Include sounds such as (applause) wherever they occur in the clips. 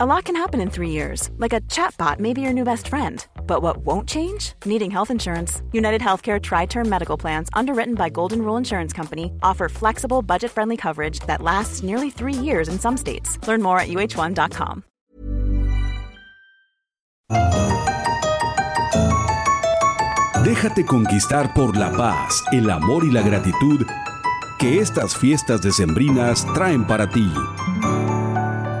A lot can happen in three years, like a chatbot may be your new best friend. But what won't change? Needing health insurance. United Healthcare Tri Term Medical Plans, underwritten by Golden Rule Insurance Company, offer flexible, budget friendly coverage that lasts nearly three years in some states. Learn more at uh1.com. Déjate conquistar por la paz, el amor y la gratitud que estas fiestas decembrinas traen para ti.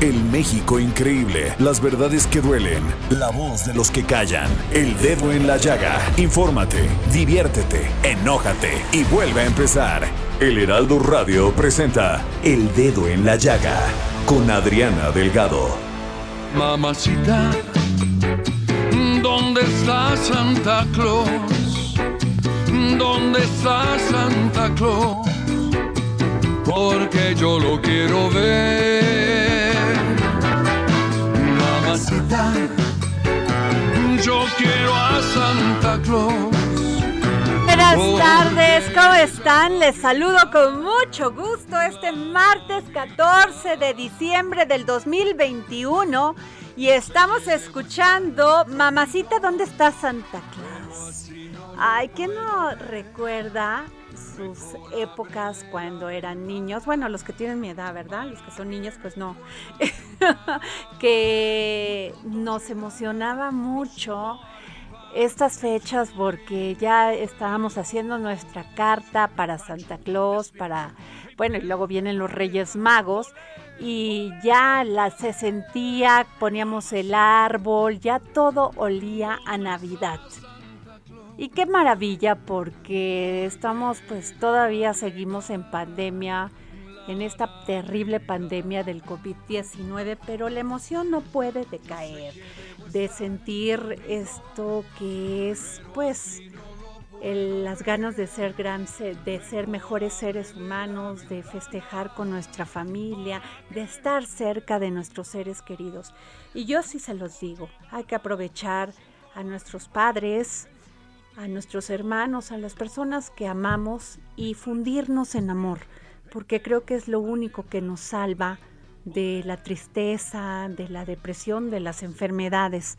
El México increíble, las verdades que duelen, la voz de los que callan, el dedo en la llaga. Infórmate, diviértete, enójate y vuelve a empezar. El Heraldo Radio presenta El Dedo en la Llaga con Adriana Delgado. Mamacita, ¿dónde está Santa Claus? ¿Dónde está Santa Claus? Porque yo lo quiero ver. Yo quiero a Santa Claus. Buenas Oh. tardes, ¿cómo están? Les saludo con mucho gusto este martes 14 de diciembre del 2021 y estamos escuchando Mamacita, ¿dónde está Santa Claus? Ay, ¿quién no recuerda sus épocas cuando eran niños? Bueno, los que tienen mi edad, ¿verdad? Los que son niños, pues no. (laughs) que nos emocionaba mucho estas fechas porque ya estábamos haciendo nuestra carta para Santa Claus, para, bueno, y luego vienen los Reyes Magos y ya la, se sentía, poníamos el árbol, ya todo olía a Navidad. Y qué maravilla porque estamos pues todavía seguimos en pandemia, en esta terrible pandemia del COVID-19, pero la emoción no puede decaer de sentir esto que es pues el- las ganas de ser gran, de ser mejores seres humanos, de festejar con nuestra familia, de estar cerca de nuestros seres queridos. Y yo sí se los digo, hay que aprovechar a nuestros padres, a nuestros hermanos, a las personas que amamos y fundirnos en amor, porque creo que es lo único que nos salva de la tristeza, de la depresión, de las enfermedades.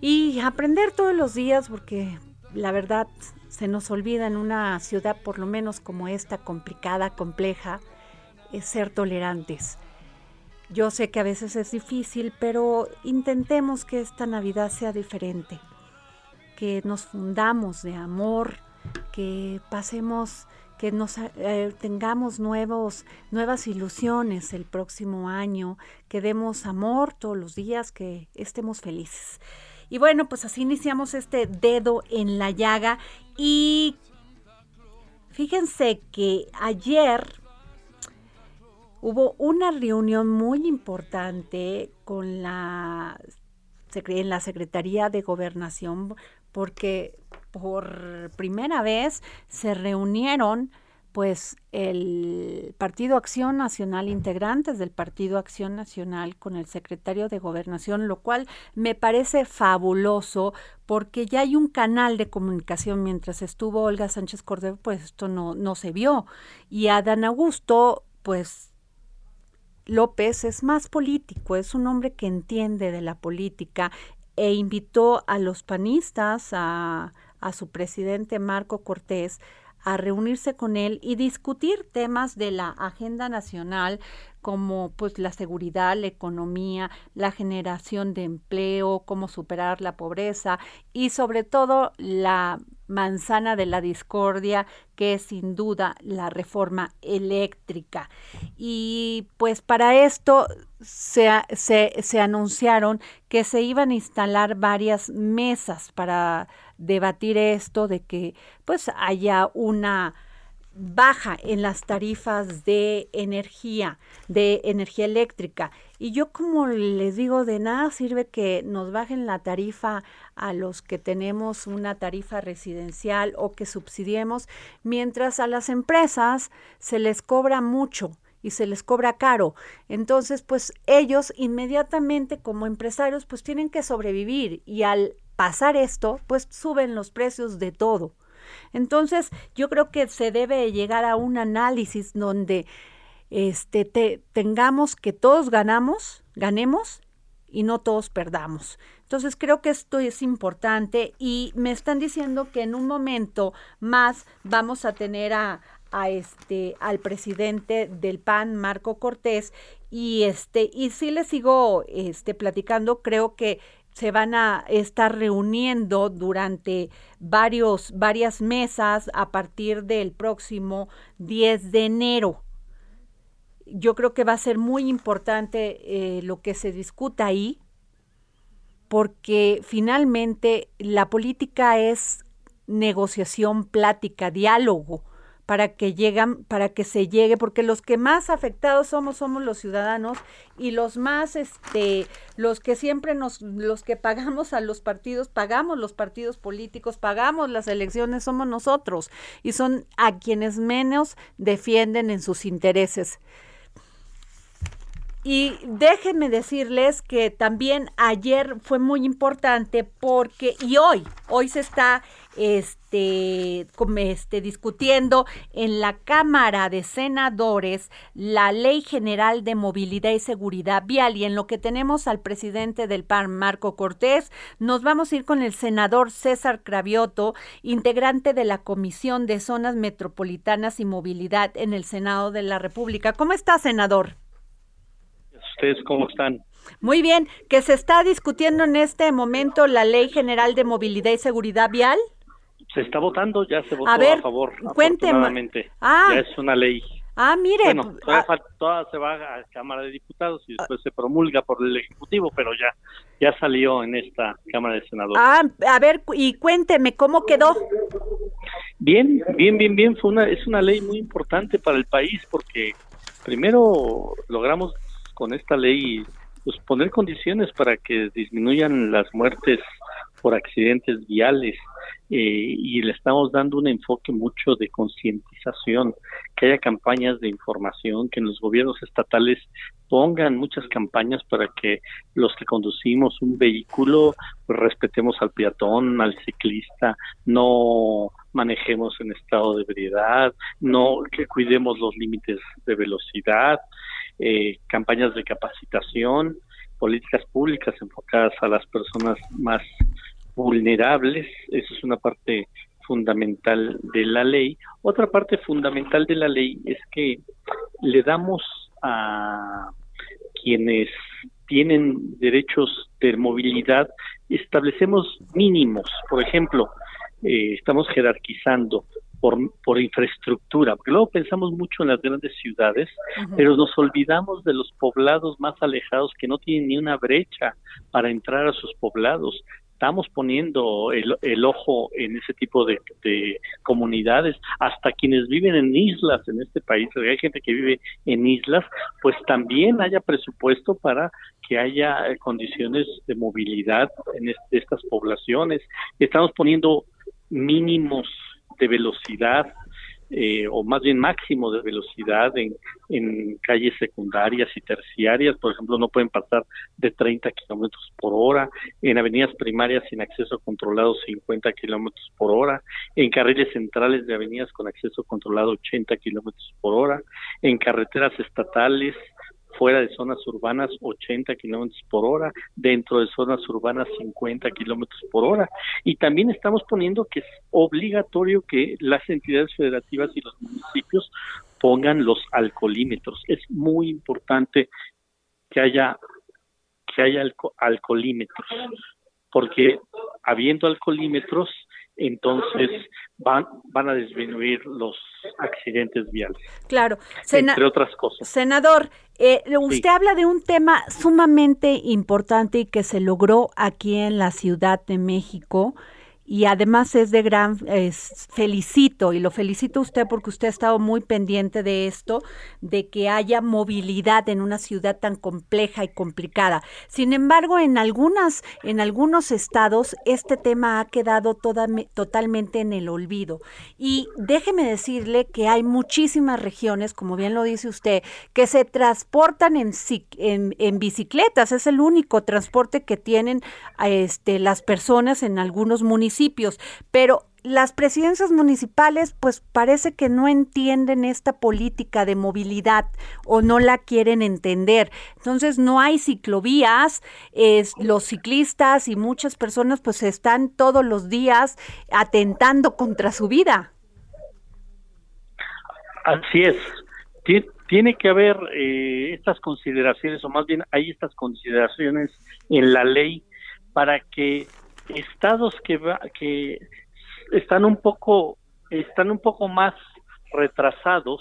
Y aprender todos los días, porque la verdad se nos olvida en una ciudad por lo menos como esta, complicada, compleja, es ser tolerantes. Yo sé que a veces es difícil, pero intentemos que esta Navidad sea diferente que nos fundamos de amor, que pasemos, que nos eh, tengamos nuevos, nuevas ilusiones el próximo año, que demos amor todos los días, que estemos felices. Y bueno, pues así iniciamos este dedo en la llaga y fíjense que ayer hubo una reunión muy importante con la en la Secretaría de Gobernación porque por primera vez se reunieron pues el Partido Acción Nacional, integrantes del Partido Acción Nacional con el secretario de Gobernación, lo cual me parece fabuloso porque ya hay un canal de comunicación. Mientras estuvo Olga Sánchez Cordero, pues esto no, no se vio. Y Adán Augusto, pues López es más político, es un hombre que entiende de la política e invitó a los panistas, a, a su presidente Marco Cortés, a reunirse con él y discutir temas de la agenda nacional como pues la seguridad, la economía, la generación de empleo, cómo superar la pobreza y sobre todo la manzana de la discordia que es sin duda la reforma eléctrica. Y pues para esto se, se, anunciaron que se iban a instalar varias mesas para debatir esto de que pues haya una baja en las tarifas de energía, de energía eléctrica. Y yo como les digo, de nada sirve que nos bajen la tarifa a los que tenemos una tarifa residencial o que subsidiemos, mientras a las empresas se les cobra mucho y se les cobra caro. Entonces, pues ellos inmediatamente como empresarios pues tienen que sobrevivir y al pasar esto, pues suben los precios de todo. Entonces, yo creo que se debe llegar a un análisis donde este, tengamos que todos ganamos, ganemos y no todos perdamos. Entonces creo que esto es importante y me están diciendo que en un momento más vamos a tener a, a este al presidente del PAN Marco Cortés y este y si le sigo este platicando creo que se van a estar reuniendo durante varios, varias mesas a partir del próximo 10 de enero. Yo creo que va a ser muy importante eh, lo que se discuta ahí, porque finalmente la política es negociación, plática, diálogo para que llegan, para que se llegue, porque los que más afectados somos somos los ciudadanos y los más este los que siempre nos los que pagamos a los partidos, pagamos los partidos políticos, pagamos las elecciones somos nosotros y son a quienes menos defienden en sus intereses. Y déjenme decirles que también ayer fue muy importante porque, y hoy, hoy se está este, este, discutiendo en la Cámara de Senadores la Ley General de Movilidad y Seguridad Vial. Y en lo que tenemos al presidente del PAN, Marco Cortés, nos vamos a ir con el senador César Cravioto, integrante de la Comisión de Zonas Metropolitanas y Movilidad en el Senado de la República. ¿Cómo está, senador? ¿Ustedes cómo están? Muy bien, que se está discutiendo en este momento la Ley General de Movilidad y Seguridad Vial. Se está votando, ya se votó a, ver, favor. Cuénteme. Ah, ya es una ley. Ah, mire. Bueno, todavía, ah, se va a Cámara de Diputados y después se promulga por el Ejecutivo, pero ya, ya salió en esta Cámara de Senadores. Ah, a ver, y cuénteme, ¿cómo quedó? Bien, bien, bien, bien. Fue una, es una ley muy importante para el país porque primero logramos con esta ley pues poner condiciones para que disminuyan las muertes por accidentes viales eh, y le estamos dando un enfoque mucho de concientización, que haya campañas de información, que en los gobiernos estatales pongan muchas campañas para que los que conducimos un vehículo pues, respetemos al peatón, al ciclista, no manejemos en estado de ebriedad, no que cuidemos los límites de velocidad, eh, campañas de capacitación, políticas públicas enfocadas a las personas más vulnerables, eso es una parte fundamental de la ley. Otra parte fundamental de la ley es que le damos a quienes tienen derechos de movilidad, establecemos mínimos. Por ejemplo, eh, estamos jerarquizando por, por infraestructura, porque luego pensamos mucho en las grandes ciudades, pero nos olvidamos de los poblados más alejados que no tienen ni una brecha para entrar a sus poblados. Estamos poniendo el, el ojo en ese tipo de, de, comunidades, hasta quienes viven en islas en este país, hay gente que vive en islas, pues también haya presupuesto para que haya eh, condiciones de movilidad en estas poblaciones. Estamos poniendo mínimos de velocidad eh, o más bien máximo de velocidad en, en calles secundarias y terciarias, por ejemplo, no pueden pasar de 30 kilómetros por hora, en avenidas primarias sin acceso controlado 50 kilómetros por hora, en carriles centrales de avenidas con acceso controlado 80 kilómetros por hora, en carreteras estatales fuera de zonas urbanas 80 kilómetros por hora, dentro de zonas urbanas 50 kilómetros por hora. Y también estamos poniendo que es obligatorio que las entidades federativas y los municipios pongan los alcoholímetros. Es muy importante que haya que haya alcoholímetros, porque habiendo alcoholímetros entonces van, van a disminuir los accidentes viales. Claro, entre otras cosas. Senador, eh, usted habla de un tema sumamente importante y que se logró aquí en la Ciudad de México y además es de gran felicito y lo felicito a usted porque usted ha estado muy pendiente de esto, de que haya movilidad en una ciudad tan compleja y complicada. Sin embargo, en algunas en algunos estados este tema ha quedado toda, totalmente en el olvido y déjeme decirle que hay muchísimas regiones, como bien lo dice usted, que se transportan en, en, en bicicletas, es el único transporte que tienen este, las personas en algunos municipios, pero las presidencias municipales pues parece que no entienden esta política de movilidad o no la quieren entender. Entonces no hay ciclovías, los ciclistas y muchas personas pues están todos los días atentando contra su vida. Así es. Tiene que haber eh, estas consideraciones, o más bien hay estas consideraciones en la ley para que estados que, que están un poco están un poco más retrasados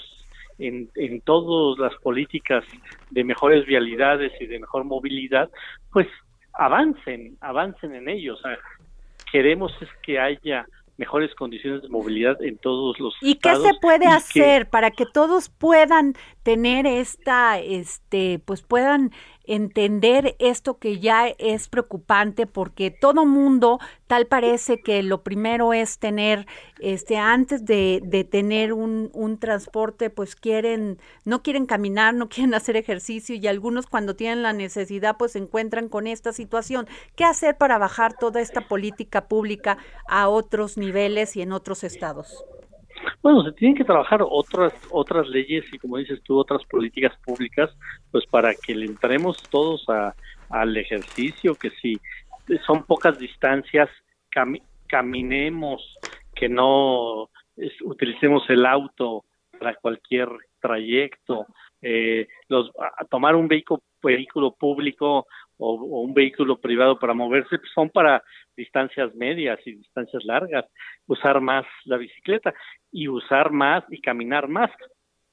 en, en todas las políticas de mejores vialidades y de mejor movilidad, pues avancen, avancen en ellos. queremos es que haya mejores condiciones de movilidad en todos los ¿Y qué se puede hacer para que todos puedan tener esta este pues puedan entender esto que ya es preocupante porque todo mundo tal parece que lo primero es tener este antes de, de tener un, un, transporte pues quieren no quieren caminar no (laughs) quieren hacer ejercicio y algunos cuando tienen la necesidad pues se encuentran con esta situación. Qué hacer para bajar toda esta política pública a otros niveles y en otros estados bueno, se tienen que trabajar otras otras leyes y como dices tú otras políticas públicas, pues para que le entremos todos a, al ejercicio, que si son pocas distancias caminemos, que no utilicemos el auto para cualquier trayecto, eh, los tomar un vehículo vehículo público o, un vehículo privado para moverse pues son para distancias medias y distancias largas, usar más la bicicleta y usar más y caminar más.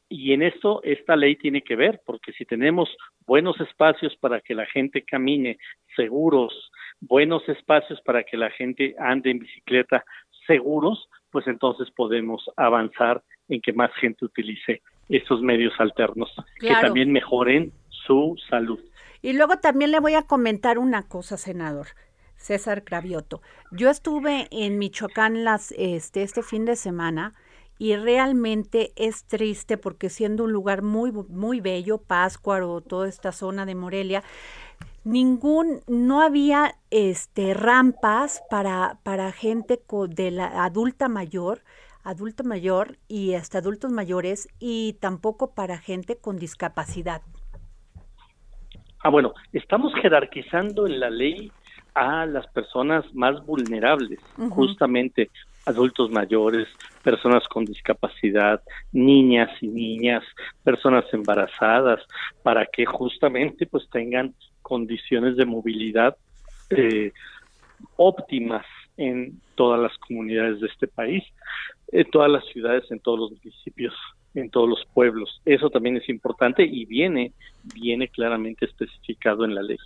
Y en esto esta ley tiene que ver, porque si tenemos buenos espacios para que la gente camine seguros, buenos espacios para que la gente ande en bicicleta seguros, pues entonces podemos avanzar en que más gente utilice estos medios alternos, que también mejoren su salud. Y luego también le voy a comentar una cosa, senador. César Cravioto. Yo estuve en Michoacán las, este, este fin de semana y realmente es triste porque siendo un lugar muy, muy bello, Páscuaro, toda esta zona de Morelia, ningún, no había este, rampas para, para gente de la adulta mayor, adulto mayor y hasta adultos mayores y tampoco para gente con discapacidad. Ah, bueno, estamos jerarquizando en la ley a las personas más vulnerables, justamente adultos mayores, personas con discapacidad, niñas y niñas, personas embarazadas, para que justamente pues tengan condiciones de movilidad eh, óptimas en todas las comunidades de este país, en todas las ciudades, en todos los municipios en todos los pueblos. Eso también es importante y viene, viene claramente especificado en la ley.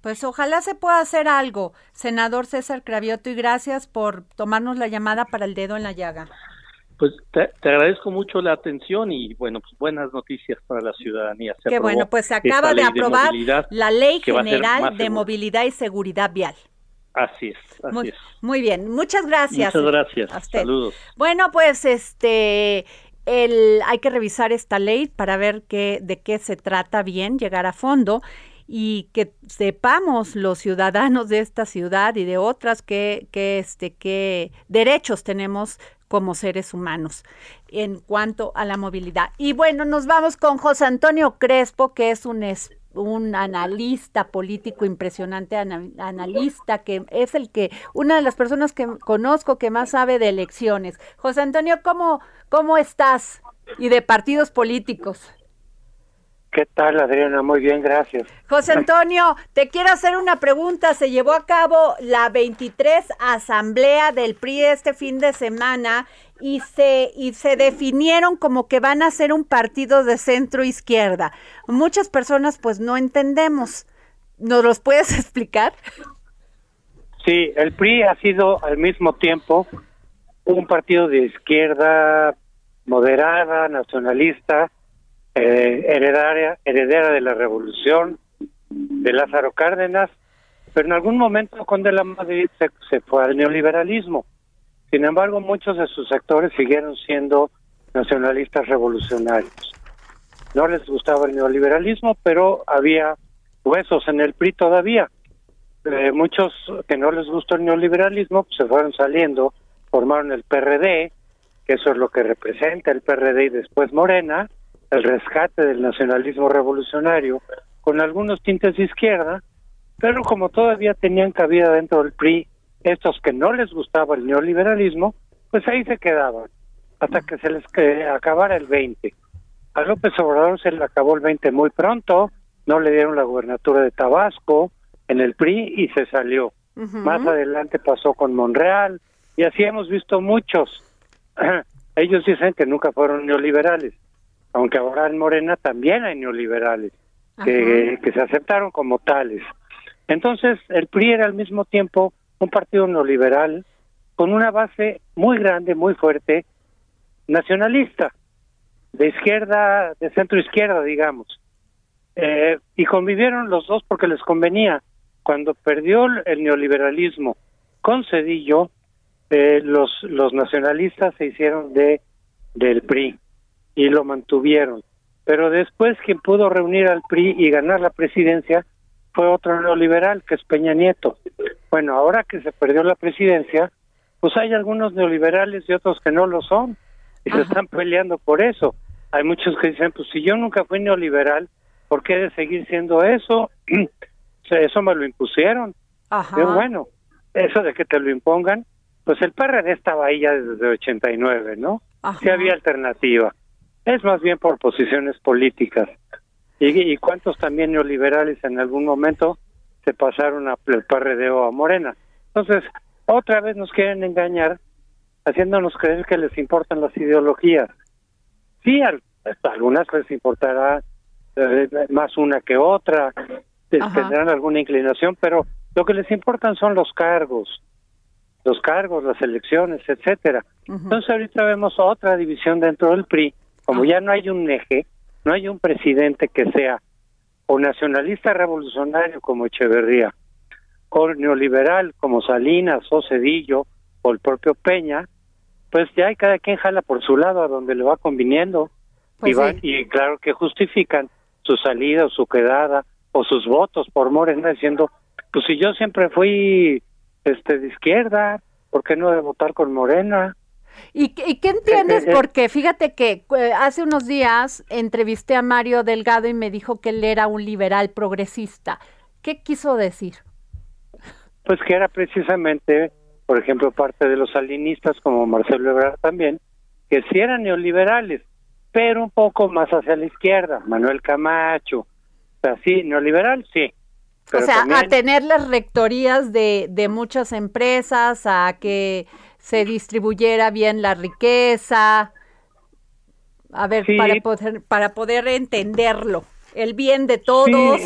Pues ojalá se pueda hacer algo, senador César Cravioto, y gracias por tomarnos la llamada para el dedo en la llaga. Pues te, agradezco mucho la atención y bueno, pues buenas noticias para la ciudadanía. Qué bueno, pues se acaba de aprobar la Ley General de Movilidad y Seguridad Vial. Así es, así muy, es. Muy bien, muchas gracias. Muchas gracias. Saludos. Bueno, pues este hay que revisar esta ley para ver qué, de qué se trata bien, llegar a fondo y que sepamos los ciudadanos de esta ciudad y de otras qué, qué, este, derechos tenemos como seres humanos en cuanto a la movilidad. Y bueno, nos vamos con José Antonio Crespo, que es un un analista político impresionante, analista que es el que, una de las personas que conozco que más sabe de elecciones. José Antonio, ¿cómo, cómo estás? Y de partidos políticos. ¿Qué tal, Adriana? Muy bien, gracias. José Antonio, te quiero hacer una pregunta. Se llevó a cabo la 23 asamblea del PRI este fin de semana y se, y se definieron como que van a ser un partido de centro izquierda. Muchas personas pues no entendemos. ¿Nos los puedes (laughs) explicar? Sí, el PRI ha sido al mismo tiempo un partido de izquierda moderada, nacionalista, eh, heredaria, heredera de la revolución de Lázaro Cárdenas, pero en algún momento con de la Madrid se, fue al neoliberalismo. Sin embargo, muchos de sus sectores siguieron siendo nacionalistas revolucionarios. No les gustaba el neoliberalismo, pero había huesos en el PRI todavía. Eh, muchos que no les gustó el neoliberalismo pues, se fueron saliendo, formaron el PRD, que eso es lo que representa el PRD y después Morena, el rescate del nacionalismo revolucionario, con algunos tintes de izquierda, pero como todavía tenían cabida dentro del PRI, estos que no les gustaba el neoliberalismo, pues ahí se quedaban, hasta que se les acabara el 20. A López Obrador se le acabó el 20 muy pronto, no le dieron la gubernatura de Tabasco, en el PRI y se salió. Más adelante pasó con Monreal y así hemos visto muchos. (clears throat) Ellos dicen que nunca fueron neoliberales, aunque ahora en Morena también hay neoliberales que, que se aceptaron como tales. Entonces, el PRI era al mismo tiempo un partido neoliberal con una base muy grande, muy fuerte, nacionalista, de izquierda, de centro izquierda, digamos. Eh, y convivieron los dos porque les convenía cuando perdió el neoliberalismo con Cedillo, eh, los, los nacionalistas se hicieron de del PRI y lo mantuvieron. Pero después quien pudo reunir al PRI y ganar la presidencia fue otro neoliberal, que es Peña Nieto. Bueno, ahora que se perdió la presidencia, pues hay algunos neoliberales y otros que no lo son, y se están peleando por eso. Hay muchos que dicen, pues si yo nunca fui neoliberal, ¿por qué de seguir siendo eso? (clears throat) eso me lo impusieron. Pero bueno, eso de que te lo impongan, pues el PRD estaba ahí ya desde 89, ¿no? Sí había alternativa. Es más bien por posiciones políticas. Y, cuántos también neoliberales en algún momento se pasaron al PRD o a Morena. Entonces, otra vez nos quieren engañar haciéndonos creer que les importan las ideologías. Sí, a, algunas les importará eh, más una que otra, tendrán alguna inclinación, pero lo que les importan son los cargos, los cargos, las elecciones, etcétera. Entonces ahorita vemos otra división dentro del PRI, como ya no hay un eje, no hay un presidente que sea o nacionalista revolucionario como Echeverría, o neoliberal como Salinas o Cedillo o el propio Peña, pues ya hay cada quien jala por su lado a donde le va conviniendo. Y, pues van, y claro que justifican su salida o su quedada o sus votos por Morena diciendo, pues si yo siempre fui este de izquierda, ¿por qué no de votar con Morena? ¿Y, qué entiendes? Eh, eh, eh. Porque fíjate que hace unos días entrevisté a Mario Delgado y me dijo que él era un liberal progresista. ¿Qué quiso decir? Pues que era precisamente, por ejemplo, parte de los salinistas como Marcelo Ebrard también, que sí eran neoliberales, pero un poco más hacia la izquierda, Manuel Camacho, sí, neoliberal, sí. o sea, a tener las rectorías de, de muchas empresas, a que se distribuyera bien la riqueza, a ver, para, poder, para poder entenderlo, el bien de todos.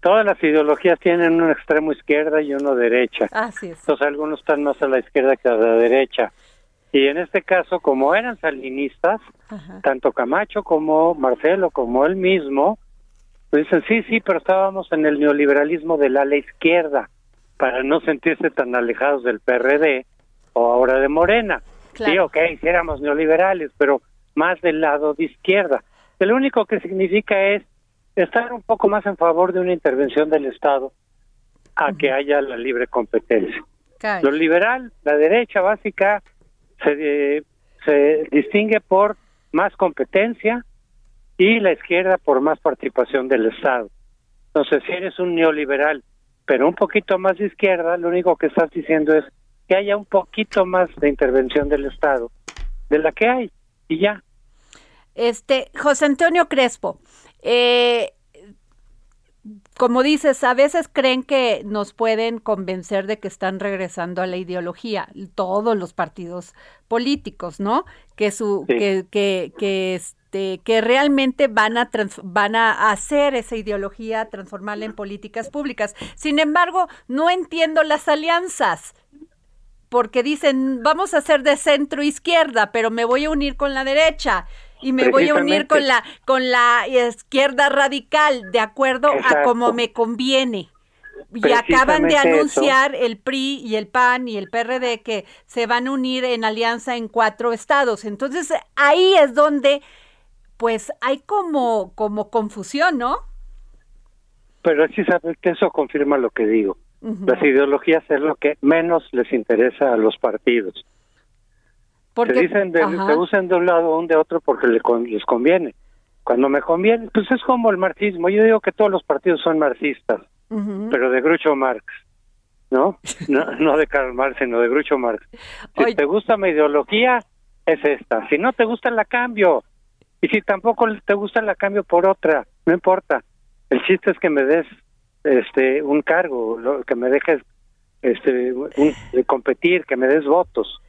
Todas las ideologías tienen un extremo izquierda y uno derecha. Así es. Entonces algunos están más a la izquierda que a la derecha. Y en este caso, como eran salinistas, tanto Camacho como Marcelo, como él mismo, pues dicen, sí, sí, pero estábamos en el neoliberalismo del ala izquierda, para no sentirse tan alejados del PRD o ahora de Morena. Sí, ok, si éramos neoliberales, pero más del lado de izquierda. lo único que significa es estar un poco más en favor de una intervención del Estado a que haya la libre competencia. Lo liberal, la derecha básica, se, se distingue por más competencia, y la izquierda por más participación del Estado. Entonces, si eres un neoliberal, pero un poquito más de izquierda, lo único que estás diciendo es que haya un poquito más de intervención del Estado de la que hay y ya. Este, José Antonio Crespo, eh, como dices, a veces creen que nos pueden convencer de que están regresando a la ideología, todos los partidos políticos, ¿no? Que su, que, que, que este, que realmente van a van a hacer esa ideología, transformarla en políticas públicas. Sin embargo, no entiendo las alianzas porque dicen, vamos a hacer de centro izquierda, pero me voy a unir con la derecha y me voy a unir con la con la izquierda radical de acuerdo a como me conviene. Y acaban de anunciar el PRI y el PAN y el PRD que se van a unir en alianza en cuatro estados. Entonces ahí es donde pues hay como como confusión, ¿no? Pero sí sabes que eso confirma lo que digo. Las ideologías es lo que menos les interesa a los partidos. Porque, se dicen de, se usan de un lado o de otro porque les conviene. Cuando me conviene, pues es como el marxismo. Yo digo que todos los partidos son marxistas, pero de Grucho Marx, ¿no? (laughs) ¿no? No de Karl Marx, sino de Grucho Marx. Si te gusta mi ideología, es esta. Si no te gusta, la cambio. Y si tampoco te gusta, la cambio por otra. No importa. El chiste es que me des este un cargo, que me dejes este de competir, que me des votos.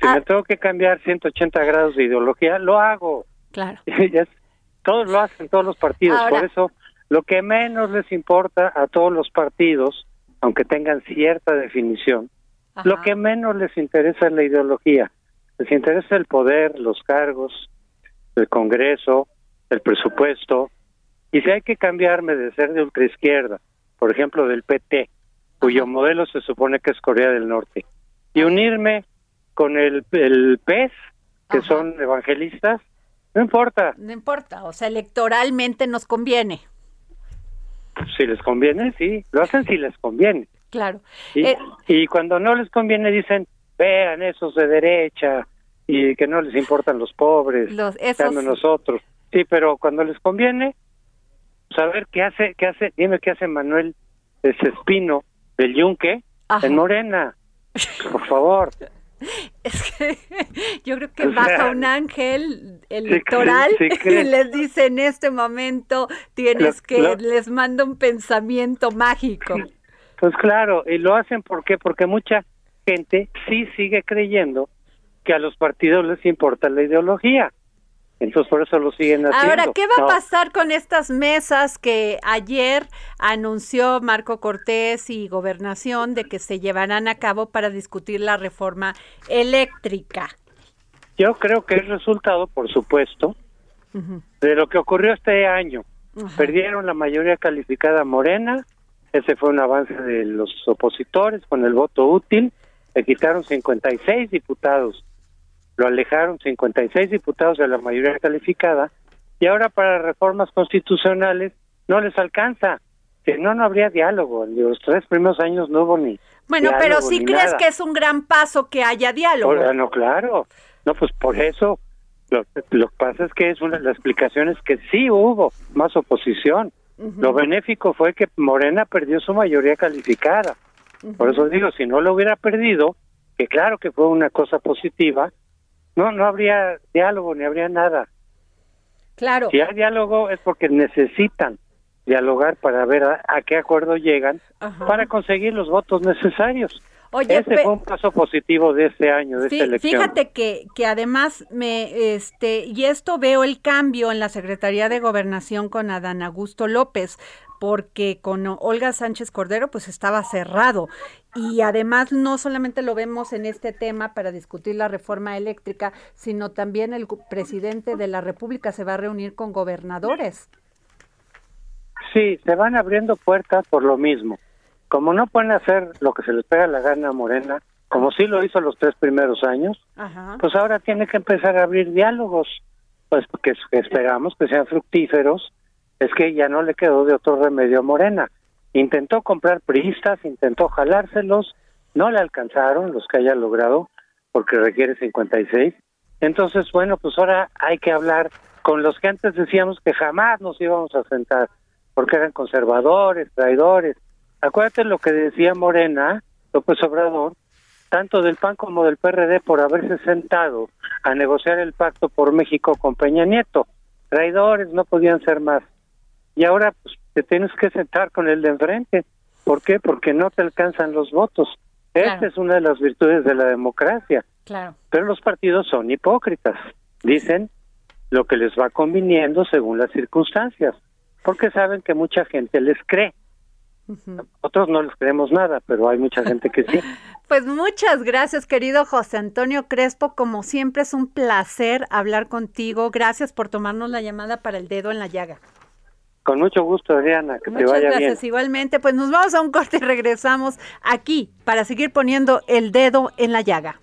Si me ah. tengo que cambiar 180 grados de ideología, lo hago. Claro. (laughs) todos lo hacen, todos los partidos. Por eso, lo que menos les importa a todos los partidos, aunque tengan cierta definición, lo que menos les interesa es la ideología. Les interesa el poder, los cargos, el Congreso, el presupuesto. Y si hay que cambiarme de ser de ultraizquierda, por ejemplo, del PT, cuyo modelo se supone que es Corea del Norte, y unirme con el, el PES, que son evangelistas, no importa. No importa, o sea, electoralmente nos conviene. Si les conviene, sí, lo hacen si les conviene. Claro. Y, eh, y cuando no les conviene dicen, vean esos de derecha y que no les importan los pobres, los, esos... nosotros. Sí, pero cuando les conviene, saber qué hace, qué hace, dime qué hace Manuel Espino del Yunque en Morena, por favor. (laughs) Es que (laughs) yo creo que baja un ángel electoral (laughs) y les dice en este momento tienes que, les manda un pensamiento mágico. Pues claro, y lo hacen ¿por porque mucha gente sí sigue creyendo que a los partidos les importa la ideología. Entonces por eso lo siguen haciendo. Ahora, ¿qué va a pasar con estas mesas que ayer anunció Marco Cortés y Gobernación de que se llevarán a cabo para discutir la reforma eléctrica? Yo creo que es resultado, por supuesto, de lo que ocurrió este año. Perdieron la mayoría calificada morena, ese fue un avance de los opositores con el voto útil, le quitaron 56 diputados lo alejaron 56 diputados de la mayoría calificada y ahora para reformas constitucionales no les alcanza. Que no, no habría diálogo. En los tres primeros años no hubo ni. Bueno, pero sí crees que es un gran paso que haya diálogo. no, claro. No, pues por eso. Lo, lo que pasa es que es una de las explicaciones que sí hubo más oposición. Lo benéfico fue que Morena perdió su mayoría calificada. Por eso digo, si no lo hubiera perdido, que claro que fue una cosa positiva, no, no habría diálogo ni habría nada. Claro. Si hay diálogo es porque necesitan dialogar para ver a, qué acuerdo llegan para conseguir los votos necesarios. Oye, Ese fue un paso positivo de este año, de esta elección. Fíjate que, que además me, este, y esto veo el cambio en la Secretaría de Gobernación con Adán Augusto López, porque con Olga Sánchez Cordero pues estaba cerrado. Y además no solamente lo vemos en este tema para discutir la reforma eléctrica, sino también el presidente de la República se va a reunir con gobernadores. Sí, se van abriendo puertas por lo mismo. Como no pueden hacer lo que se les pega la gana a Morena, como sí lo hizo los tres primeros años, pues ahora tiene que empezar a abrir diálogos, pues que, esperamos que sean fructíferos, es que ya no le quedó de otro remedio a Morena. Intentó comprar priistas, intentó jalárselos, no le alcanzaron los que haya logrado, porque requiere 56. Entonces, bueno, pues ahora hay que hablar con los que antes decíamos que jamás nos íbamos a sentar, porque eran conservadores, traidores, Acuérdate lo que decía Morena, López Obrador, tanto del PAN como del PRD por haberse sentado a negociar el pacto por México con Peña Nieto. Traidores no podían ser más. Y ahora pues, te tienes que sentar con el de enfrente. ¿Por qué? Porque no te alcanzan los votos. Esta es una de las virtudes de la democracia. Claro. Pero los partidos son hipócritas. Dicen lo que les va conviniendo según las circunstancias, porque saben que mucha gente les cree. Otros no les creemos nada, pero hay mucha gente que sí. (laughs) Pues muchas gracias, querido José Antonio Crespo. Como siempre es un placer hablar contigo. Gracias por tomarnos la llamada para el dedo en la llaga. Con mucho gusto, Adriana, que te vaya gracias. Igualmente, pues nos vamos a un corte y regresamos aquí para seguir poniendo el dedo en la llaga.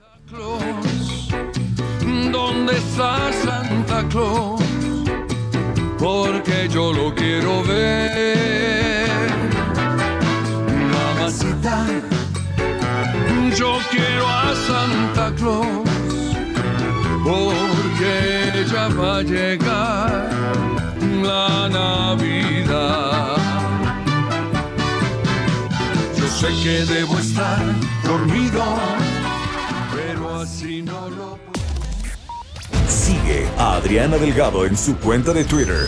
¿Dónde está Santa Claus? Porque yo lo quiero ver. Mamacita yo quiero a Santa Claus porque ya va a llegar la Navidad. Yo sé que debo estar dormido, pero así no lo puedo. Sigue a Adriana Delgado en su cuenta de Twitter,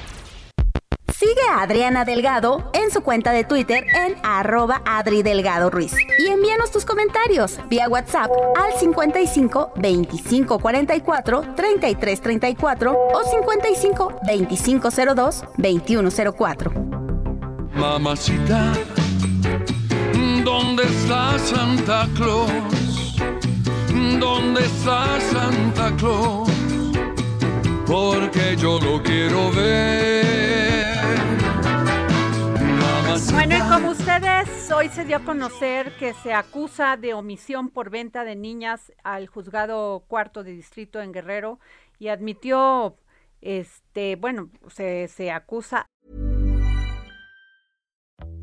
Sigue a Adriana Delgado en su cuenta de Twitter en arroba Adri Delgado Ruiz. Y envíanos tus comentarios vía WhatsApp al 55 25 44 33 34 o 55 25 02 21 04. Mamacita, ¿dónde está Santa Claus? ¿Dónde está Santa Claus? Porque yo lo quiero ver. Bueno, y como ustedes, hoy se dio a conocer que se acusa de omisión por venta de niñas al juzgado cuarto de distrito en Guerrero y admitió, este, bueno, se, se acusa.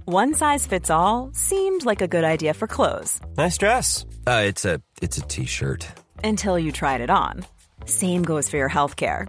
One size fits all seemed like a good idea for clothes. Nice dress. Uh, it's a it's a t-shirt. Until you tried it on. Same goes for your healthcare.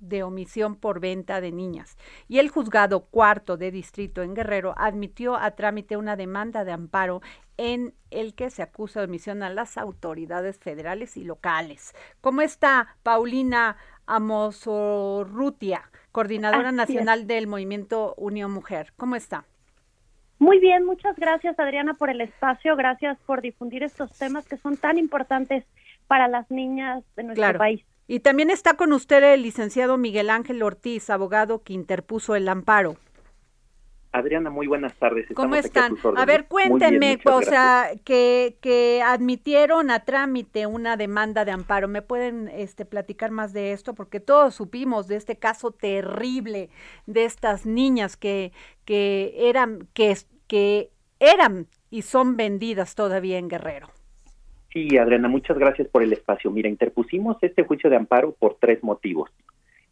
De omisión por venta de niñas. Y el juzgado cuarto de distrito en Guerrero admitió a trámite una demanda de amparo en el que se acusa de omisión a las autoridades federales y locales. ¿Cómo está Paulina Amosorrutia, coordinadora nacional del movimiento Unión Mujer? ¿Cómo está? Muy bien, muchas gracias Adriana por el espacio, gracias por difundir estos temas que son tan importantes para las niñas de nuestro país. Y también está con usted el licenciado Miguel Ángel Ortiz, abogado que interpuso el amparo. Adriana, muy buenas tardes. ¿Cómo están? A, ver, cuéntenme, o sea, que, que admitieron a trámite una demanda de amparo. ¿Me pueden este, platicar más de esto? Porque todos supimos de este caso terrible de estas niñas que, que eran, que, que eran y son vendidas todavía en Guerrero. Sí, Adriana, muchas gracias por el espacio. Mira, interpusimos este juicio de amparo por tres motivos.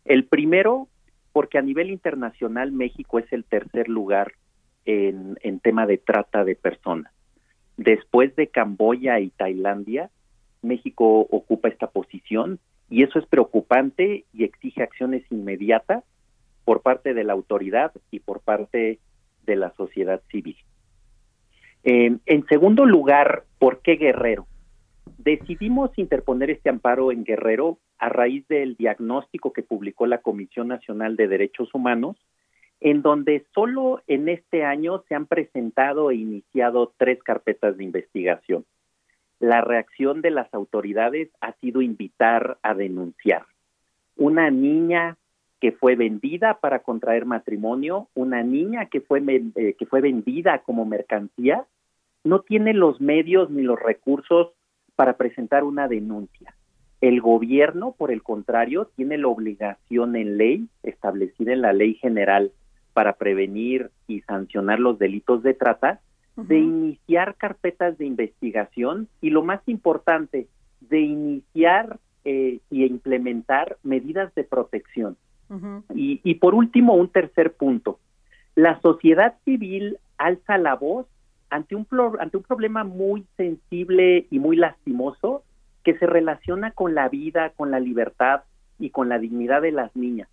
El primero, porque a nivel internacional México es el tercer lugar en, tema de trata de personas. Después de Camboya y Tailandia, México ocupa esta posición y eso es preocupante y exige acciones inmediatas por parte de la autoridad y por parte de la sociedad civil. Eh, en segundo lugar, ¿por qué Guerrero? Decidimos interponer este amparo en Guerrero a raíz del diagnóstico que publicó la Comisión Nacional de Derechos Humanos en donde solo en este año se han presentado e iniciado tres carpetas de investigación. La reacción de las autoridades ha sido invitar a denunciar. Una niña que fue vendida para contraer matrimonio, una niña que fue, eh, que fue vendida como mercancía, no tiene los medios ni los recursos para presentar una denuncia. El gobierno, por el contrario, tiene la obligación en ley, establecida en la ley general para prevenir y sancionar los delitos de trata, de iniciar carpetas de investigación y lo más importante, de iniciar eh, y implementar medidas de protección. y, y por último, un tercer punto. La sociedad civil alza la voz ante un, ante un problema muy sensible y muy lastimoso que se relaciona con la vida, con la libertad y con la dignidad de las niñas.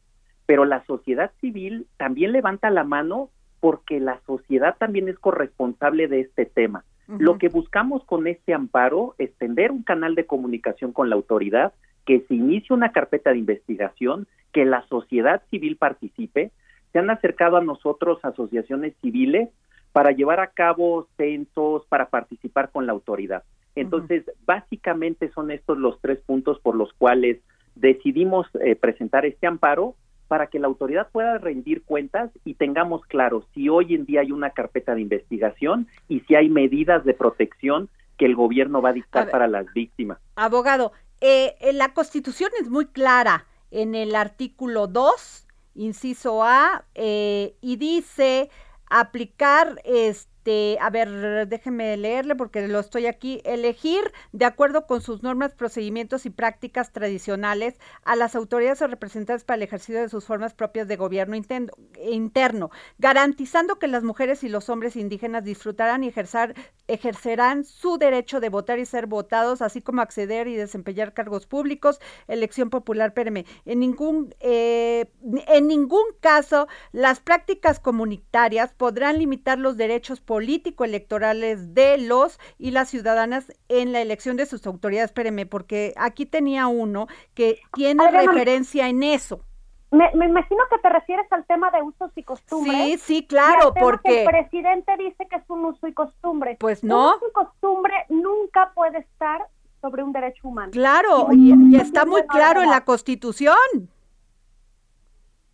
Pero la sociedad civil también levanta la mano porque la sociedad también es corresponsable de este tema. Lo que buscamos con este amparo es tender un canal de comunicación con la autoridad, que se inicie una carpeta de investigación, que la sociedad civil participe. Se han acercado a nosotros asociaciones civiles para llevar a cabo censos, para participar con la autoridad. Entonces, básicamente son estos los tres puntos por los cuales decidimos eh, presentar este amparo para que la autoridad pueda rendir cuentas y tengamos claro si hoy en día hay una carpeta de investigación y si hay medidas de protección que el gobierno va a dictar para las víctimas. Abogado, eh, la Constitución es muy clara en el artículo 2, inciso A, eh, y dice aplicar este a ver, déjeme leerle porque lo estoy aquí, elegir de acuerdo con sus normas, procedimientos y prácticas tradicionales a las autoridades o representantes para el ejercicio de sus formas propias de gobierno interno, garantizando que las mujeres y los hombres indígenas disfrutarán y ejercer, ejercerán su derecho de votar y ser votados, así como acceder y desempeñar cargos públicos, elección popular, espérame, en ningún, eh, en ningún caso las prácticas comunitarias podrán limitar los derechos político-electorales de los y las ciudadanas en la elección de sus autoridades. Espéreme, porque aquí tenía uno que tiene referencia en eso. Me, imagino que te refieres al tema de usos y costumbres. Sí, sí, claro, porque el presidente dice que es un uso y costumbre. Pues no. Un uso y costumbre nunca puede estar sobre un derecho humano. Claro, y, está muy claro en la Constitución.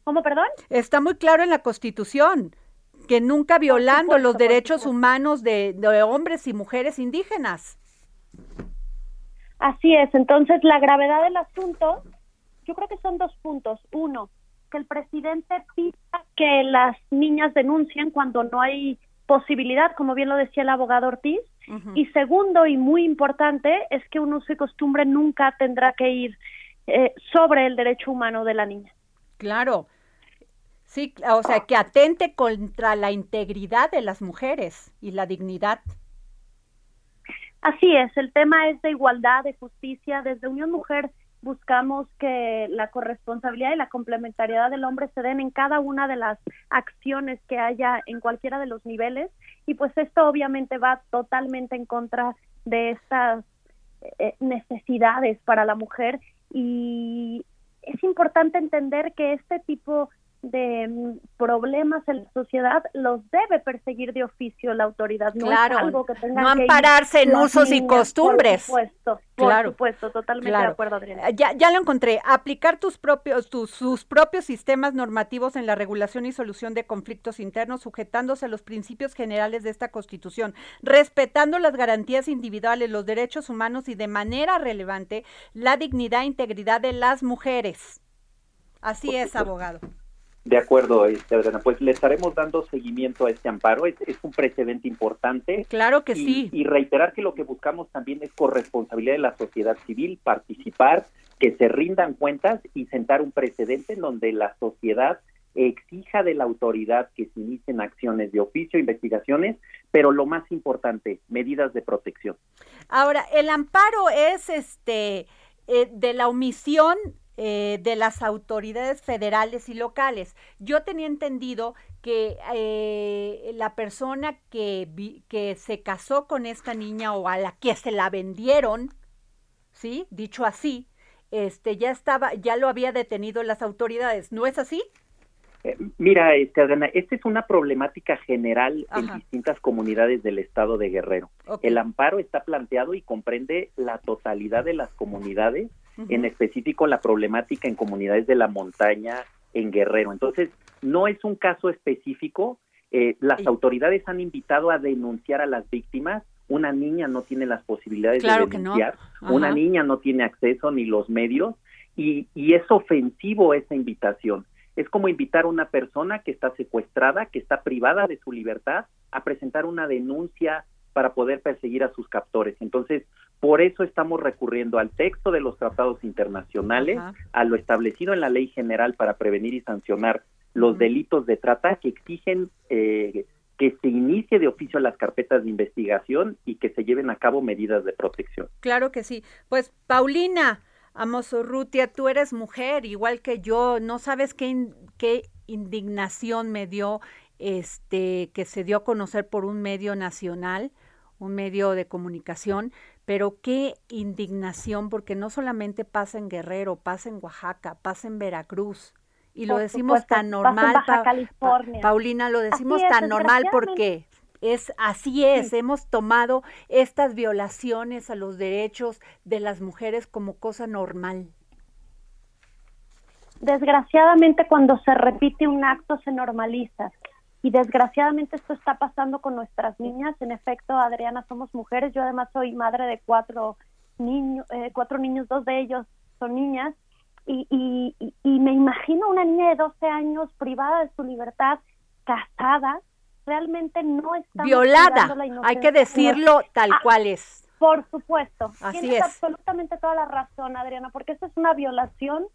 ¿Cómo, perdón? Está muy claro en la Constitución que nunca violando los derechos humanos de, hombres y mujeres indígenas. Así es, entonces la gravedad del asunto, yo creo que son dos puntos. Uno, que el presidente pida que las niñas denuncien cuando no hay posibilidad, como bien lo decía el abogado Ortiz. Y segundo, y muy importante, es que un uso y costumbre nunca tendrá que ir eh, sobre el derecho humano de la niña. Claro, Sí, o sea, que atente contra la integridad de las mujeres y la dignidad. Así es, el tema es de igualdad, de justicia. Desde Unión Mujer buscamos que la corresponsabilidad y la complementariedad del hombre se den en cada una de las acciones que haya en cualquiera de los niveles. Y pues esto obviamente va totalmente en contra de estas eh, necesidades para la mujer. Y es importante entender que este tipo de mm, problemas en la sociedad los debe perseguir de oficio la autoridad. No claro, es algo que tengan no ampararse en usos y costumbres. Por supuesto, por supuesto, totalmente de acuerdo, Adriana. Ya, ya lo encontré. Aplicar tus propios, tus, sus propios sistemas normativos en la regulación y solución de conflictos internos, sujetándose a los principios generales de esta Constitución, respetando las garantías individuales, los derechos humanos y de manera relevante la dignidad e integridad de las mujeres. Así es, abogado. De acuerdo, este, Adriana. Pues le estaremos dando seguimiento a este amparo. Es, un precedente importante. Claro que sí. Y reiterar que lo que buscamos también es corresponsabilidad de la sociedad civil, participar, que se rindan cuentas y sentar un precedente en donde la sociedad exija de la autoridad que se inicien acciones de oficio, investigaciones, pero lo más importante, medidas de protección. Ahora, el amparo es este eh, de la omisión eh, de las autoridades federales y locales. Yo tenía entendido que eh, la persona que, que se casó con esta niña o a la que se la vendieron, ¿sí? Dicho así, este, ya estaba, ya lo había detenido las autoridades. ¿No es así? Eh, mira, este, Adriana, esta es una problemática general en distintas comunidades del estado de Guerrero. El amparo está planteado y comprende la totalidad de las comunidades, en específico la problemática en comunidades de la montaña en Guerrero. Entonces, no es un caso específico. Eh, las autoridades han invitado a denunciar a las víctimas. Una niña no tiene las posibilidades de denunciar. Una niña no tiene acceso ni los medios. Y, y es ofensivo esa invitación. Es como invitar a una persona que está secuestrada, que está privada de su libertad, a presentar una denuncia para poder perseguir a sus captores. Entonces, por eso estamos recurriendo al texto de los tratados internacionales, a lo establecido en la Ley General para prevenir y sancionar los delitos de trata que exigen eh, que se inicie de oficio las carpetas de investigación y que se lleven a cabo medidas de protección. Claro que sí. Pues Paulina, Rutia, tú eres mujer, igual que yo, no sabes qué, qué indignación me dio este que se dio a conocer por un medio nacional, un medio de comunicación, pero qué indignación porque no solamente pasa en Guerrero, pasa en Oaxaca, pasa en Veracruz. Y lo decimos tan normal, Paulina, lo decimos tan normal porque es así es, hemos tomado estas violaciones a los derechos de las mujeres como cosa normal. Desgraciadamente cuando se repite un acto se normaliza y desgraciadamente esto está pasando con nuestras niñas. En efecto, Adriana, somos mujeres. Yo además soy madre de cuatro niños, eh, cuatro niños, dos de ellos son niñas. Y, y, y me imagino una niña de 12 años privada de su libertad, casada, realmente no está violada. Hay que decirlo tal ah, cual es. Por supuesto. Así Tienes es. absolutamente toda la razón, Adriana, porque esto es una violación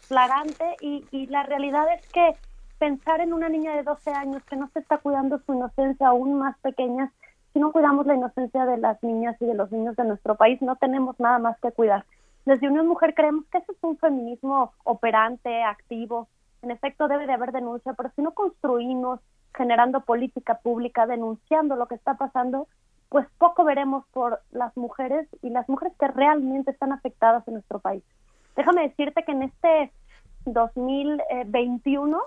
flagrante y, y la realidad es que pensar en una niña de 12 años que no se está cuidando su inocencia aún más pequeña, si no cuidamos la inocencia de las niñas y de los niños de nuestro país, no tenemos nada más que cuidar. Desde Unión Mujer creemos que eso es un feminismo operante, activo. En efecto, debe de haber denuncia, pero si no construimos generando política pública, denunciando lo que está pasando, pues poco veremos por las mujeres y las mujeres que realmente están afectadas en nuestro país. Déjame decirte que en este 2021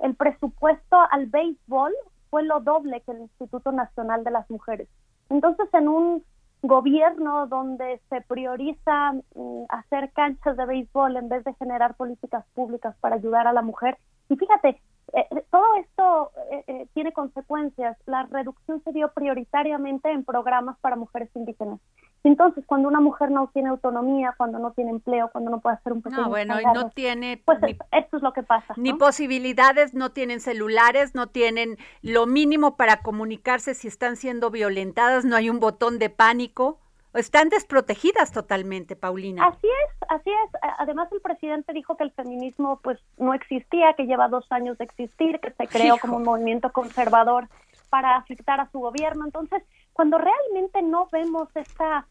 el presupuesto al béisbol fue lo doble que el Instituto Nacional de las Mujeres. Entonces, en un gobierno donde se prioriza mm, hacer canchas de béisbol en vez de generar políticas públicas para ayudar a la mujer, y fíjate, eh, eh, todo esto eh, tiene consecuencias. La reducción se dio prioritariamente en programas para mujeres indígenas. Entonces, cuando una mujer no tiene autonomía, cuando no tiene empleo, cuando no puede hacer un pequeño No, bueno, y no tiene pues esto es lo que pasa. Ni posibilidades, no tienen celulares, no tienen lo mínimo para comunicarse si están siendo violentadas, no hay un botón de pánico. Están desprotegidas totalmente, Paulina. Así es, así es. Además, el presidente dijo que el feminismo pues no existía, que lleva dos años de existir, que se creó como un movimiento conservador para afectar a su gobierno. Entonces, cuando realmente no vemos esta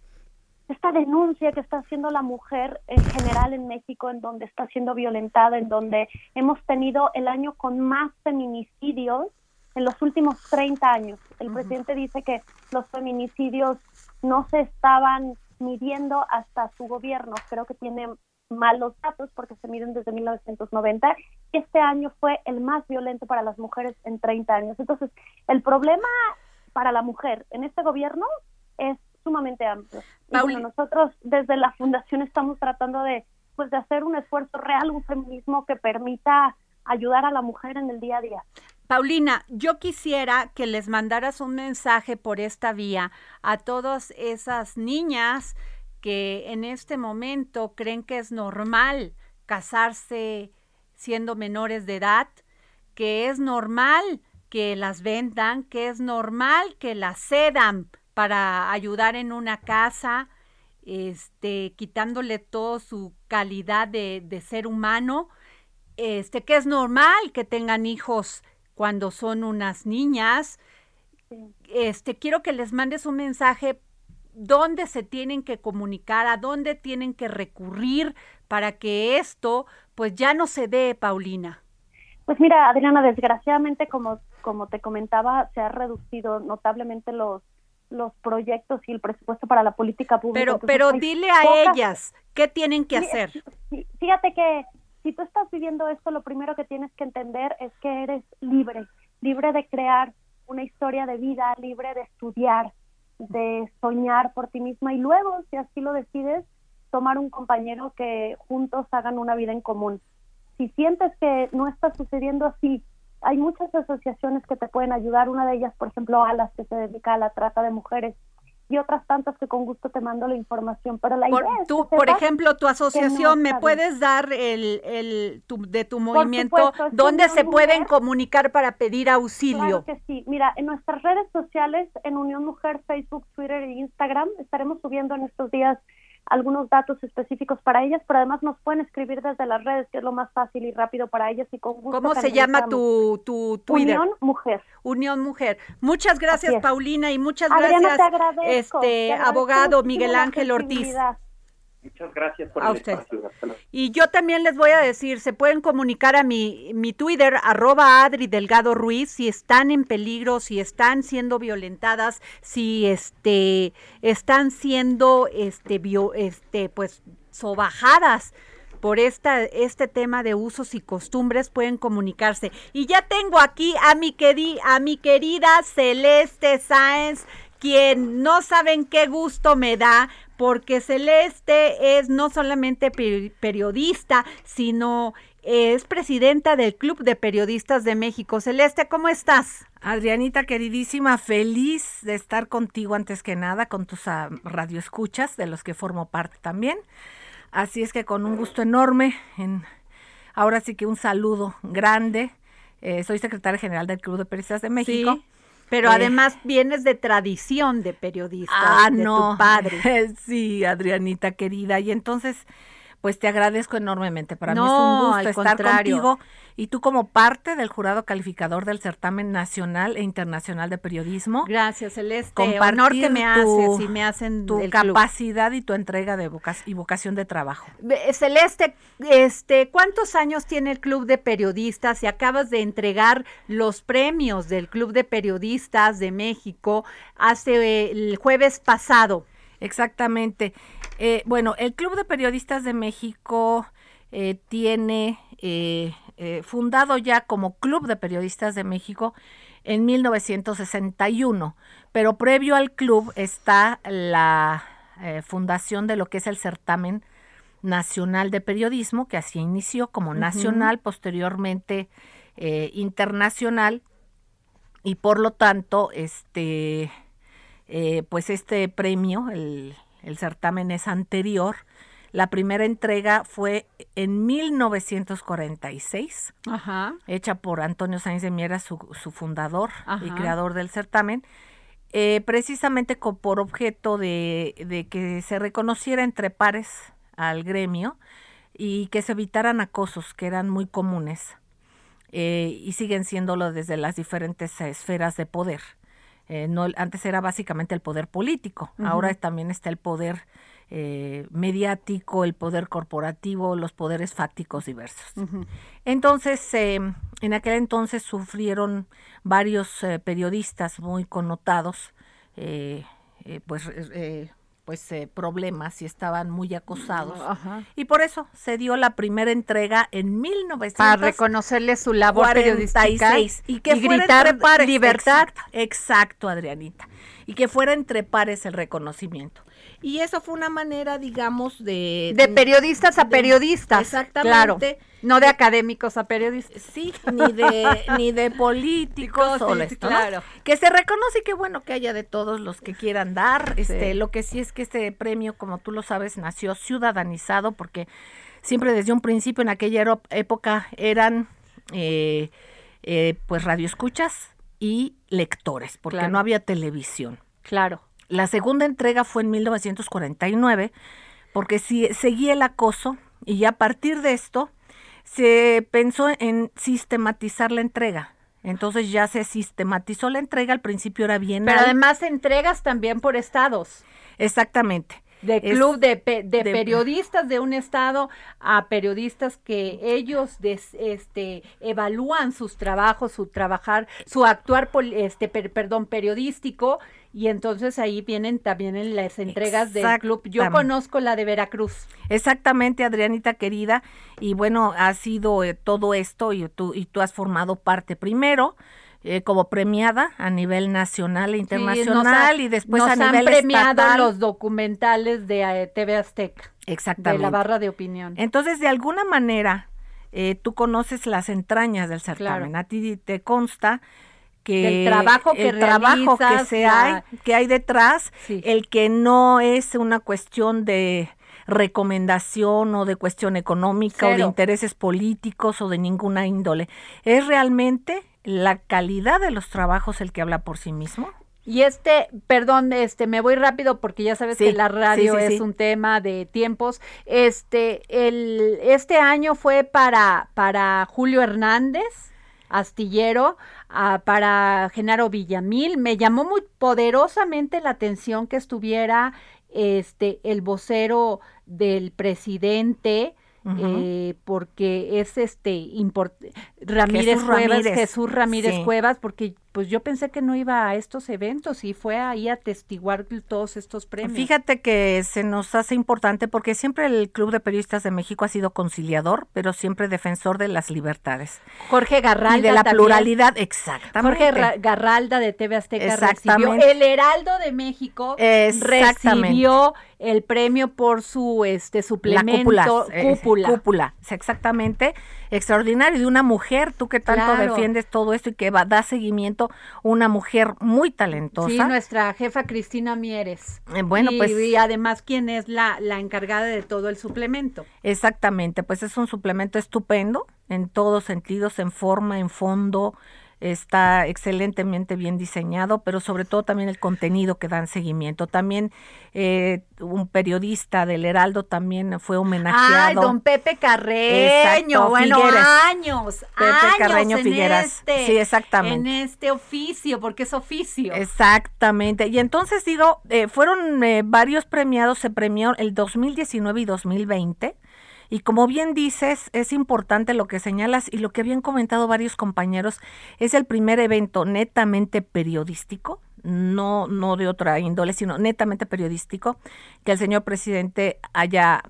esta denuncia que está haciendo la mujer en general en México, en donde está siendo violentada, en donde hemos tenido el año con más feminicidios en los últimos 30 años. El presidente dice que los feminicidios no se estaban midiendo hasta su gobierno. Creo que tiene malos datos porque se miden desde 1990. Este año fue el más violento para las mujeres en 30 años. Entonces, el problema para la mujer en este gobierno es sumamente amplio. Y nosotros desde la fundación estamos tratando de pues de hacer un esfuerzo real, un feminismo que permita ayudar a la mujer en el día a día. Paulina, yo quisiera que les mandaras un mensaje por esta vía a todas esas niñas que en este momento creen que es normal casarse siendo menores de edad, que es normal que las vendan, que es normal que las cedan para ayudar en una casa, este, quitándole toda su calidad de, ser humano, este, que es normal que tengan hijos cuando son unas niñas. Este, quiero que les mandes un mensaje dónde se tienen que comunicar, a dónde tienen que recurrir para que esto pues ya no se dé, Paulina. Pues mira, Adriana, desgraciadamente como como te comentaba, se ha reducido notablemente los los proyectos y el presupuesto para la política pública. Pero pero dile a ellas qué tienen que hacer. Fíjate que Si tú estás viviendo esto, lo primero que tienes que entender es que eres libre, libre de crear una historia de vida, libre de estudiar, de soñar por ti misma y luego, si así lo decides, tomar un compañero que juntos hagan una vida en común. Si sientes que no está sucediendo así, hay muchas asociaciones que te pueden ayudar. Una de ellas, por ejemplo, Alas, que se dedica a la trata de mujeres y otras tantas que con gusto te mando la información. Pero la por, idea es tú, por ejemplo, tu asociación, ¿me puedes dar el, el de tu movimiento dónde se pueden comunicar para pedir auxilio? Claro que sí. Mira, en nuestras redes sociales, en Unión Mujer, Facebook, Twitter e Instagram, estaremos subiendo en estos días algunos datos específicos para ellas, pero además nos pueden escribir desde las redes, que es lo más fácil y rápido para ellas y con gusto. ¿Cómo se llama tu, tu Twitter? Unión Mujer. Unión Mujer. Muchas gracias, Paulina, y muchas gracias, este abogado Miguel Ángel Ortiz. Muchas gracias por el espacio. Y yo también les voy a decir, se pueden comunicar a mi, mi Twitter, arroba Adri Delgado Ruiz, si están en peligro, si están siendo violentadas, si este están siendo este bio, este pues sobajadas por esta, este tema de usos y costumbres pueden comunicarse. Y ya tengo aquí a mi, querida, a mi querida Celeste Sáenz, quien no saben qué gusto me da porque Celeste es no solamente periodista, sino es presidenta del Club de Periodistas de México. Celeste, ¿cómo estás? Adrianita, queridísima, feliz de estar contigo antes que nada, con tus uh, radioescuchas, de los que formo parte también. Así es que con un gusto enorme, en, ahora sí que un saludo grande. Eh, soy secretaria general del Club de Periodistas de México. Pero eh, además vienes de tradición de periodista, ah, de tu padre. (laughs) sí, Adrianita querida. Y entonces, pues te agradezco enormemente. Para mí es un gusto estar contigo y tú como parte del jurado calificador del certamen nacional e internacional de periodismo. Gracias, Celeste. Honor que me haces y me hacen tu capacidad y tu entrega de y vocación de trabajo. Celeste, este, ¿cuántos años tiene el Club de Periodistas? Y acabas de entregar los premios del Club de Periodistas de México hace el jueves pasado. Exactamente. Eh, bueno, el Club de Periodistas de México eh, tiene eh, fundado ya como Club de Periodistas de México en 1961, pero previo al club está la fundación de lo que es el certamen nacional de periodismo, que así inició como nacional, posteriormente eh, internacional, y por lo tanto, este, pues este premio, el, el certamen es anterior. La primera entrega fue en 1946, hecha por Antonio Sáenz de Miera, su, fundador y creador del certamen, eh, precisamente por objeto de, que se reconociera entre pares al gremio y que se evitaran acosos que eran muy comunes eh, y siguen siéndolo desde las diferentes esferas de poder. Eh, no, antes era básicamente el poder político, ahora también está el poder eh, mediático, el poder corporativo, los poderes fácticos diversos. Entonces, eh, en aquel entonces sufrieron varios periodistas muy connotados, pues pues problemas y estaban muy acosados. Y por eso se dio la primera entrega en 1946. Para reconocerle su labor periodística y que gritar libertad. exacto, Adrianita. Y que fuera entre pares el reconocimiento. Y eso fue una manera, digamos, de... De periodistas a periodistas. Exactamente. no de académicos a periodistas. Sí, ni de, ni de políticos. claro. Que se reconoce y que bueno que haya de todos los que quieran dar. Este, Lo que sí es que este premio, como tú lo sabes, nació ciudadanizado porque siempre desde un principio en aquella época eran eh, eh, pues radioescuchas y lectores, porque no había televisión. Claro. La segunda entrega fue en 1949, porque si, seguía el acoso y ya a partir de esto se pensó en sistematizar la entrega. Entonces ya se sistematizó la entrega, al principio era bien. Pero además entregas también por estados. Exactamente. De club de, de, periodistas de un estado a periodistas que ellos este, evalúan sus trabajos, su trabajar, su actuar, este, perdón, periodístico y entonces ahí vienen también en las entregas del club. Yo conozco la de Veracruz. Exactamente, Adrianita querida, y bueno, ha sido eh, todo esto y tú, y tú has formado parte primero. Eh, como premiada a nivel nacional e internacional y después a nivel han premiado los documentales de eh, TV Azteca. Exactamente. De la barra de opinión. Entonces, de alguna manera, tú conoces las entrañas del certamen. A ti te consta que el trabajo que el trabajo que se hay que hay detrás el que no es una cuestión de recomendación o de cuestión económica o de intereses políticos o de ninguna índole es realmente la calidad de los trabajos el que habla por sí mismo y este, perdón, este, me voy rápido porque ya sabes que la radio es un tema de tiempos. Este, el, este año fue para, para Julio Hernández, astillero, para Genaro Villamil. Me llamó muy poderosamente la atención que estuviera este el vocero del presidente, eh, porque es este Ramírez Cuevas, Jesús Ramírez Cuevas, porque pues yo pensé que no iba a estos eventos y fue ahí a testiguar todos estos premios. Fíjate que se nos hace importante porque siempre el Club de Periodistas de México ha sido conciliador, pero siempre defensor de las libertades. Jorge Garralda. Y de la pluralidad, exactamente. Jorge Garralda de TV Azteca recibió, el Heraldo de México recibió el premio por su este suplemento la cúpula. cúpula. exactamente extraordinario de una mujer, tú que tanto defiendes todo esto y que va, da seguimiento, una mujer muy talentosa. Sí, nuestra jefa Cristina Mieres. Eh, bueno, pues. Y además, ¿quién es la, la encargada de todo el suplemento? Exactamente, pues es un suplemento estupendo en todos sentidos, en forma, en fondo, está excelentemente bien diseñado, pero sobre todo también el contenido que dan seguimiento. También eh, un periodista del Heraldo también fue homenajeado. Ay, don Pepe Carreño, bueno, años, Pepe Carreño Figueras. Este, sí, exactamente. En este oficio, porque es oficio. Exactamente. Y entonces digo, eh, fueron eh, varios premiados, se premió el 2019 y 2020 y como bien dices, es importante lo que señalas y lo que habían comentado varios compañeros, es el primer evento netamente periodístico, no, no de otra índole, sino netamente periodístico, que el señor presidente haya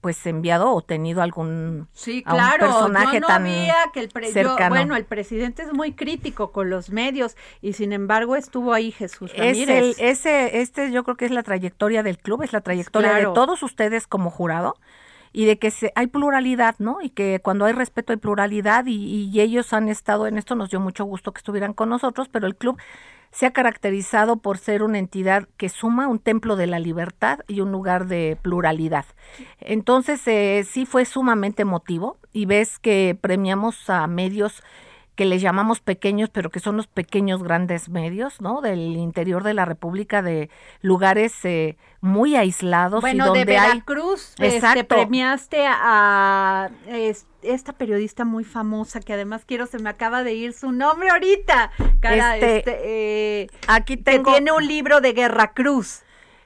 pues enviado o tenido algún sí claro personaje tan que el cercano. bueno el presidente es muy crítico con los medios y sin embargo estuvo ahí Jesús Ramírez. ese este yo creo que es la trayectoria del club es la trayectoria de todos ustedes como jurado y de que se, hay pluralidad, ¿no? Y que cuando hay respeto hay pluralidad y, ellos han estado en esto, nos dio mucho gusto que estuvieran con nosotros, pero el club se ha caracterizado por ser una entidad que suma un templo de la libertad y un lugar de pluralidad. Entonces, eh, sí fue sumamente emotivo y ves que premiamos a medios que les llamamos pequeños, pero que son los pequeños grandes medios, ¿no? Del interior de la República, de lugares eh, muy aislados. Bueno, y donde de Veracruz, hay... este, premiaste a, esta periodista muy famosa, que además quiero, se me acaba de ir su nombre ahorita. Cara, este, este eh, aquí tengo... Que tiene un libro de Guerra Cruz.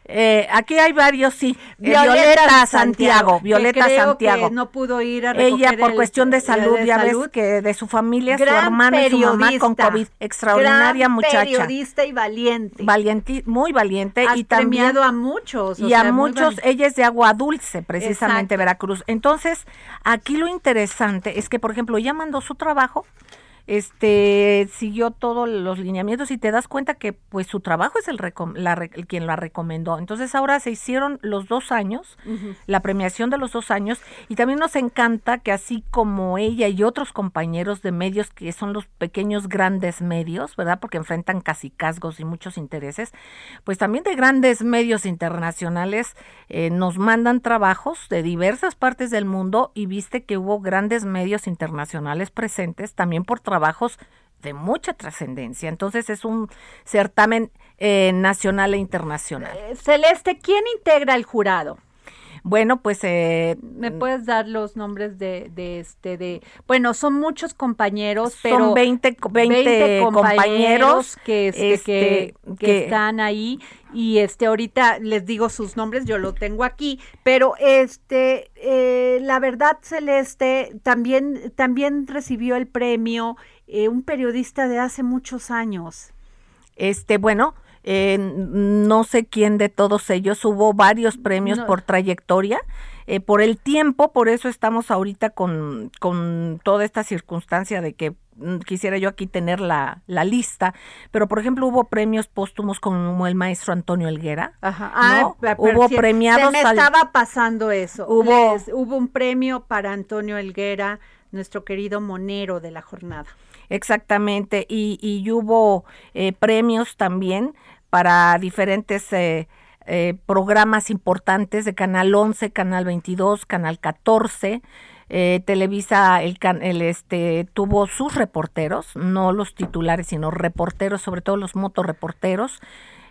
Eh, aquí hay varios, sí. Eh, Violeta, Santiago, Violeta Santiago. no pudo ir a Ella por cuestión de salud, ya ves que de su familia, su hermano y su mamá con COVID. Extraordinaria muchacha. periodista y valiente. Valiente, muy valiente. y también a muchos. y a muchos, ella es de Agua Dulce, precisamente Veracruz. Entonces, aquí lo interesante es que, por ejemplo, ella mandó su trabajo este siguió todos los lineamientos y te das cuenta que pues su trabajo es el, quien la recomendó. Entonces ahora se hicieron los dos años, la premiación de los dos años y también nos encanta que así como ella y otros compañeros de medios que son los pequeños grandes medios, ¿verdad? Porque enfrentan casi casgos y muchos intereses, pues también de grandes medios internacionales eh, nos mandan trabajos de diversas partes del mundo y viste que hubo grandes medios internacionales presentes también por trabajos de mucha trascendencia. Entonces es un certamen eh, nacional e internacional. Eh, Celeste, ¿quién integra el jurado? Bueno, pues eh, me puedes dar los nombres de, de este de bueno son muchos compañeros, pero son 20, 20, compañeros, que, este, que, este, que, están ahí y este ahorita les digo sus nombres, yo lo tengo aquí, pero este eh, la verdad Celeste también también recibió el premio eh, un periodista de hace muchos años. Este bueno eh, no sé quién de todos ellos, hubo varios premios por trayectoria, eh, por el tiempo, por eso estamos ahorita con, con toda esta circunstancia de que mm, quisiera yo aquí tener la, la, lista, pero por ejemplo hubo premios póstumos como el maestro Antonio Elguera, Ajá. Ah, hubo premiados. Se me estaba pasando eso. Hubo, hubo un premio para Antonio Elguera, nuestro querido monero de la jornada. Exactamente, y, y hubo eh, premios también para diferentes eh, eh, programas importantes de Canal 11, Canal 22, Canal 14. Eh, Televisa el, el, este tuvo sus reporteros, no los titulares, sino reporteros, sobre todo los motorreporteros.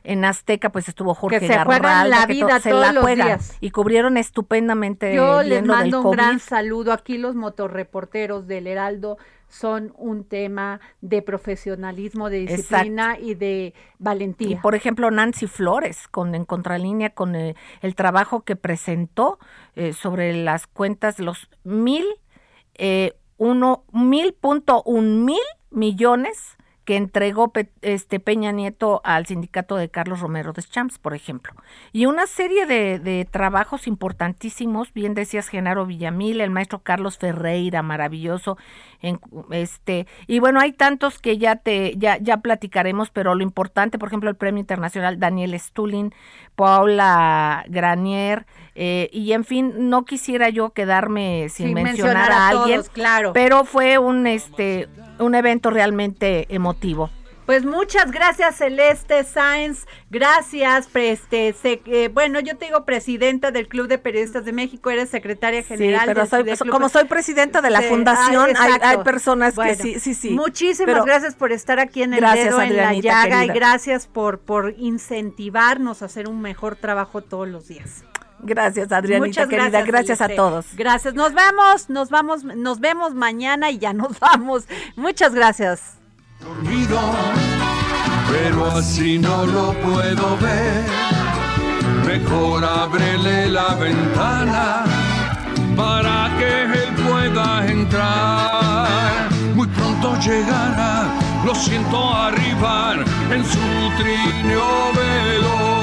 En Azteca pues estuvo Jorge que se la vida todos los días. y cubrieron estupendamente. Yo les mando un gran saludo aquí los motorreporteros del Heraldo son un tema de profesionalismo, de disciplina y de valentía. Y por ejemplo, Nancy Flores, con en contralínea con el, trabajo que presentó eh, sobre las cuentas, los mil, eh, uno, mil punto un mil millones que entregó este Peña Nieto al sindicato de Carlos Romero de Champs, por ejemplo. Y una serie de, de, trabajos importantísimos, bien decías Genaro Villamil, el maestro Carlos Ferreira, maravilloso, en, este, y bueno, hay tantos que ya te, ya, ya platicaremos, pero lo importante, por ejemplo, el premio internacional Daniel Stulin, Paula Granier, eh, y en fin, no quisiera yo quedarme sin, mencionar, a, alguien, claro. pero fue un este un evento realmente emotivo. Pues muchas gracias Celeste Sáenz, gracias, este, eh, bueno, yo te digo presidenta del Club de Periodistas de México, eres secretaria general. Sí, pero como soy presidenta de la fundación, hay, personas que sí, sí, sí. Muchísimas gracias por estar aquí en el dedo en la llaga y gracias por, por incentivarnos a hacer un mejor trabajo todos los días. Gracias, Adrianita querida. Gracias, a todos. Gracias. Nos vemos, nos vamos, nos vemos mañana y ya nos (laughs) vamos. Muchas gracias. Dormido, pero así no lo puedo ver. Mejor ábrele la ventana para que él pueda entrar. Muy pronto llegará, lo siento arribar en su trineo veloz.